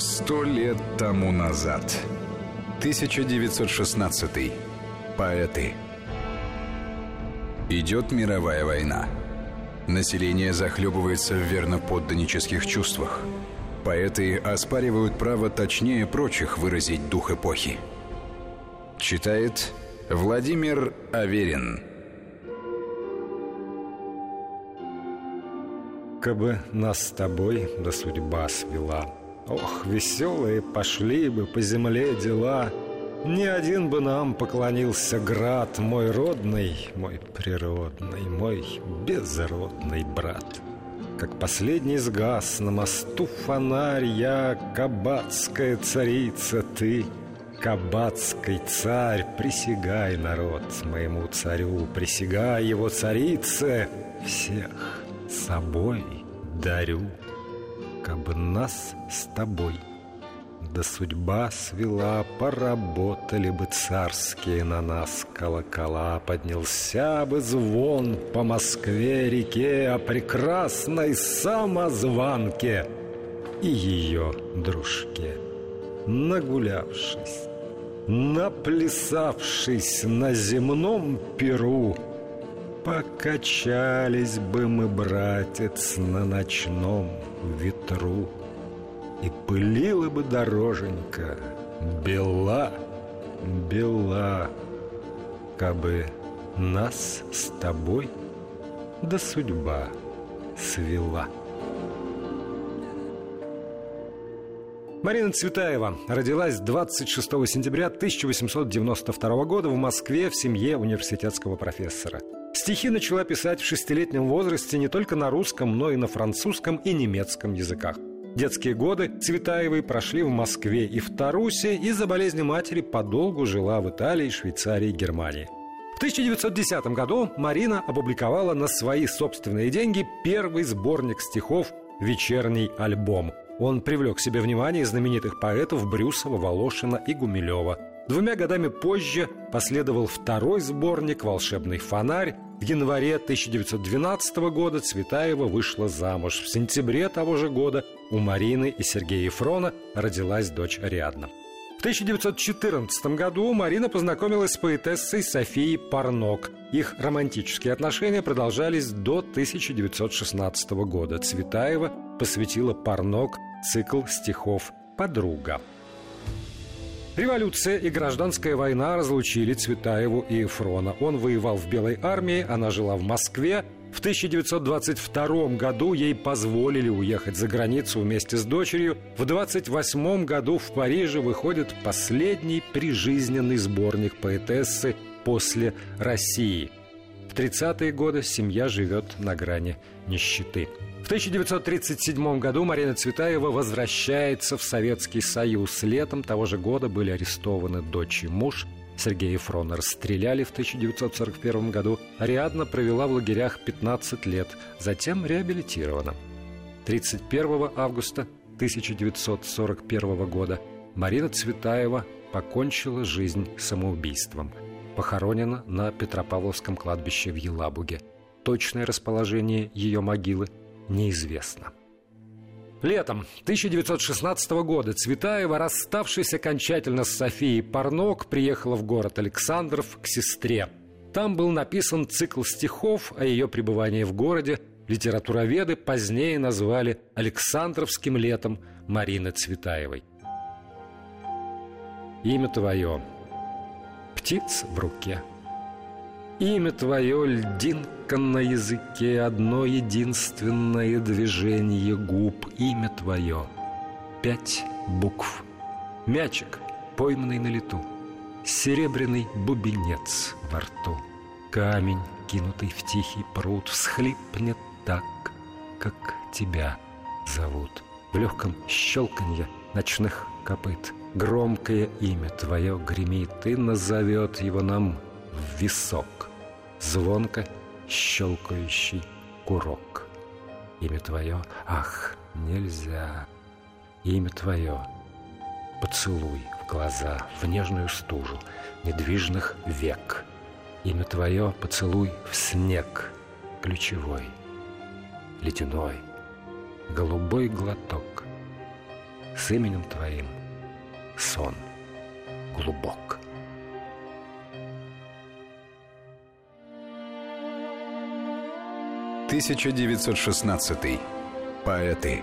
Сто лет тому назад. 1916. Поэты. Идет мировая война. Население захлебывается в верноподданнических чувствах. Поэты оспаривают право точнее прочих выразить дух эпохи. Читает Владимир Аверин. Кабы нас с тобой да судьба свела Ох, веселые пошли бы по земле дела. Ни один бы нам поклонился град Мой родный, мой природный, мой безродный брат. Как последний сгас на мосту фонарь Я кабацкая царица, ты Кабацкий царь, присягай, народ, моему царю, присягай его царице, всех собой дарю, Кабы нас с тобой да судьба свела, поработали бы царские на нас колокола, поднялся бы звон по Москве-реке о прекрасной самозванке и ее дружке. Нагулявшись, наплясавшись на земном перу, Покачались бы мы, братец, на ночном ветру И пылила бы дороженька бела, бела Кабы нас с тобой да судьба свела. Марина Цветаева родилась 26 сентября 1892 года в Москве в семье университетского профессора. Стихи начала писать в шестилетнем возрасте не только на русском, но и на французском и немецком языках. Детские годы Цветаевой прошли в Москве и в Тарусе, из-за болезни матери подолгу жила в Италии, Швейцарии и Германии. В 1910 году Марина опубликовала на свои собственные деньги первый сборник стихов «Вечерний альбом», он привлек к себе внимание знаменитых поэтов Брюсова, Волошина и Гумилева. Двумя годами позже последовал второй сборник «Волшебный фонарь». В январе 1912 года Цветаева вышла замуж. В сентябре того же года у Марины и Сергея Ефрона родилась дочь Ариадна. В 1914 году Марина познакомилась с поэтессой Софией Парнок. Их романтические отношения продолжались до 1916 года. Цветаева посвятила Парнок цикл стихов «Подруга». Революция и гражданская война разлучили Цветаеву и Эфрона. Он воевал в Белой армии, она жила в Москве. В 1922 году ей позволили уехать за границу вместе с дочерью. В 1928 году в Париже выходит последний прижизненный сборник поэтессы «После России». В 30-е годы семья живет на грани нищеты. В 1937 году Марина Цветаева возвращается в Советский Союз. Летом того же года были арестованы дочь и муж. Сергея Ефрона расстреляли в 1941 году. Ариадна провела в лагерях 15 лет, затем реабилитирована. 31 августа 1941 года Марина Цветаева покончила жизнь самоубийством. Похоронена на Петропавловском кладбище в Елабуге. Точное расположение ее могилы неизвестно. Летом 1916 года Цветаева, расставшись окончательно с Софией Парнок, приехала в город Александров к сестре. Там был написан цикл стихов о ее пребывании в городе. Литературоведы позднее назвали Александровским летом Марины Цветаевой. Имя твое – птиц в руке – Имя твое льдинка на языке, Одно единственное движение губ. Имя твое пять букв. Мячик, пойманный на лету, Серебряный бубенец во рту. Камень, кинутый в тихий пруд, Всхлипнет так, как тебя зовут. В легком щелканье ночных копыт Громкое имя твое гремит И назовет его нам в висок звонко щелкающий курок. Имя твое, ах, нельзя. Имя твое, поцелуй в глаза, в нежную стужу недвижных век. Имя твое, поцелуй в снег, ключевой, ледяной, голубой глоток. с именем Твоим сон глубок. Тысяча девятьсот шестнадцатый. Поэты.